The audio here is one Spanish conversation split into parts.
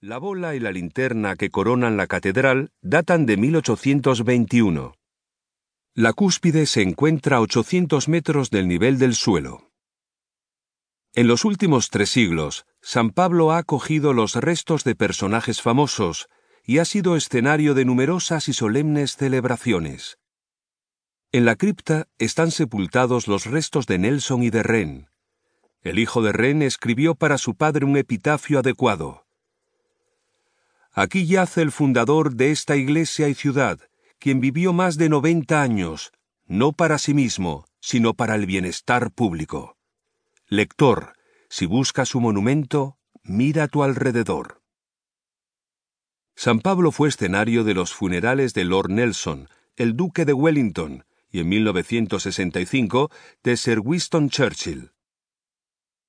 La bola y la linterna que coronan la catedral datan de 1821. La cúspide se encuentra a 800 metros del nivel del suelo. En los últimos tres siglos, San Pablo ha acogido los restos de personajes famosos y ha sido escenario de numerosas y solemnes celebraciones. En la cripta están sepultados los restos de Nelson y de Ren. El hijo de Ren escribió para su padre un epitafio adecuado. Aquí yace el fundador de esta iglesia y ciudad, quien vivió más de 90 años, no para sí mismo, sino para el bienestar público. Lector, si buscas su monumento, mira a tu alrededor. San Pablo fue escenario de los funerales de Lord Nelson, el duque de Wellington, y en 1965 de Sir Winston Churchill.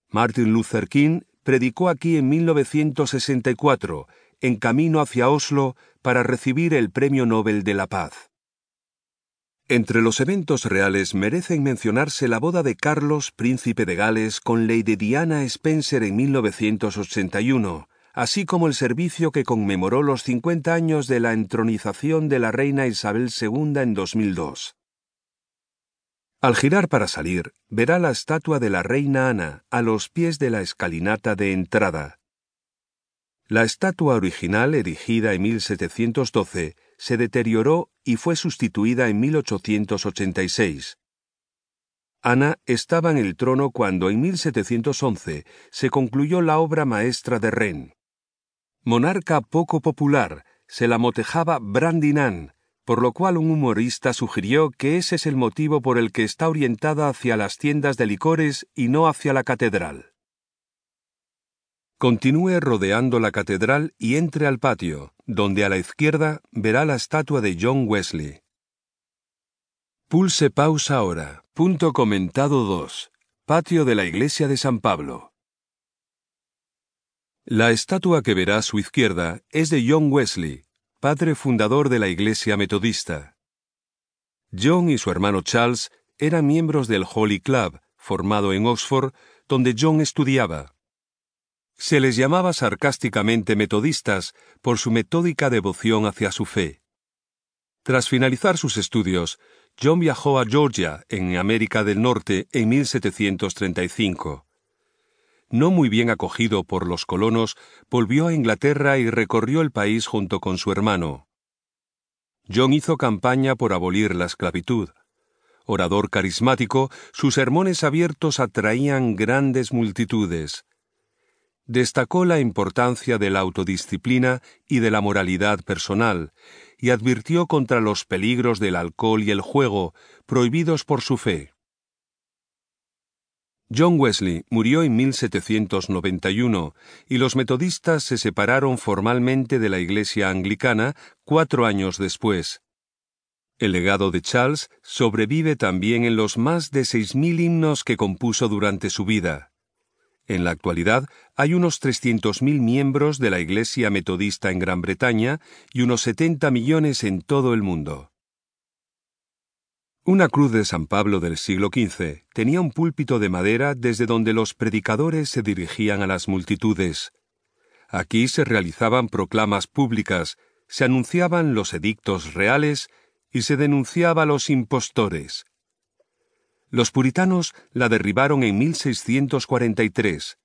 Martin Luther King predicó aquí en 1964 en camino hacia Oslo para recibir el Premio Nobel de la Paz. Entre los eventos reales merecen mencionarse la boda de Carlos, príncipe de Gales, con Lady Diana Spencer en 1981, así como el servicio que conmemoró los 50 años de la entronización de la reina Isabel II en 2002. Al girar para salir, verá la estatua de la reina Ana a los pies de la escalinata de entrada, la estatua original, erigida en 1712, se deterioró y fue sustituida en 1886. Ana estaba en el trono cuando en 1711 se concluyó la obra maestra de Ren. Monarca poco popular, se la motejaba Brandinan, por lo cual un humorista sugirió que ese es el motivo por el que está orientada hacia las tiendas de licores y no hacia la catedral. Continúe rodeando la catedral y entre al patio, donde a la izquierda verá la estatua de John Wesley. Pulse pausa ahora. Punto comentado 2. Patio de la Iglesia de San Pablo. La estatua que verá a su izquierda es de John Wesley, padre fundador de la Iglesia Metodista. John y su hermano Charles eran miembros del Holy Club, formado en Oxford, donde John estudiaba. Se les llamaba sarcásticamente metodistas por su metódica devoción hacia su fe. Tras finalizar sus estudios, John viajó a Georgia, en América del Norte, en 1735. No muy bien acogido por los colonos, volvió a Inglaterra y recorrió el país junto con su hermano. John hizo campaña por abolir la esclavitud. Orador carismático, sus sermones abiertos atraían grandes multitudes destacó la importancia de la autodisciplina y de la moralidad personal, y advirtió contra los peligros del alcohol y el juego, prohibidos por su fe. John Wesley murió en 1791 y los metodistas se separaron formalmente de la Iglesia anglicana cuatro años después. El legado de Charles sobrevive también en los más de seis mil himnos que compuso durante su vida. En la actualidad hay unos 300.000 miembros de la Iglesia Metodista en Gran Bretaña y unos 70 millones en todo el mundo. Una cruz de San Pablo del siglo XV tenía un púlpito de madera desde donde los predicadores se dirigían a las multitudes. Aquí se realizaban proclamas públicas, se anunciaban los edictos reales y se denunciaba a los impostores. Los puritanos la derribaron en 1643.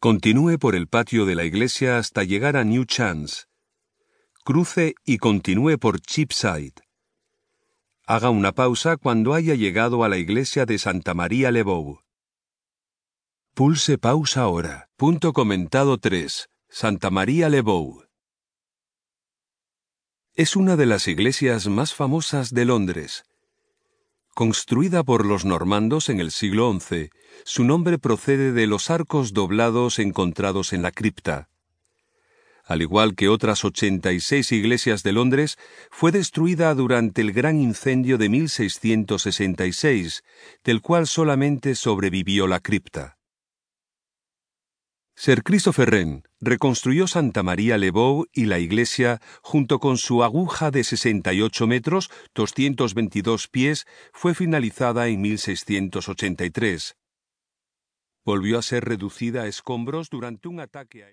Continúe por el patio de la iglesia hasta llegar a New Chance. Cruce y continúe por Cheapside. Haga una pausa cuando haya llegado a la iglesia de Santa María Lebow. Pulse pausa ahora. Punto comentado 3. Santa María Lebow. Es una de las iglesias más famosas de Londres Construida por los normandos en el siglo XI, su nombre procede de los arcos doblados encontrados en la cripta. Al igual que otras 86 iglesias de Londres, fue destruida durante el gran incendio de 1666, del cual solamente sobrevivió la cripta. Sir Christopher Wren reconstruyó Santa María Lebow y la iglesia junto con su aguja de 68 metros, 222 pies, fue finalizada en 1683. Volvió a ser reducida a escombros durante un ataque a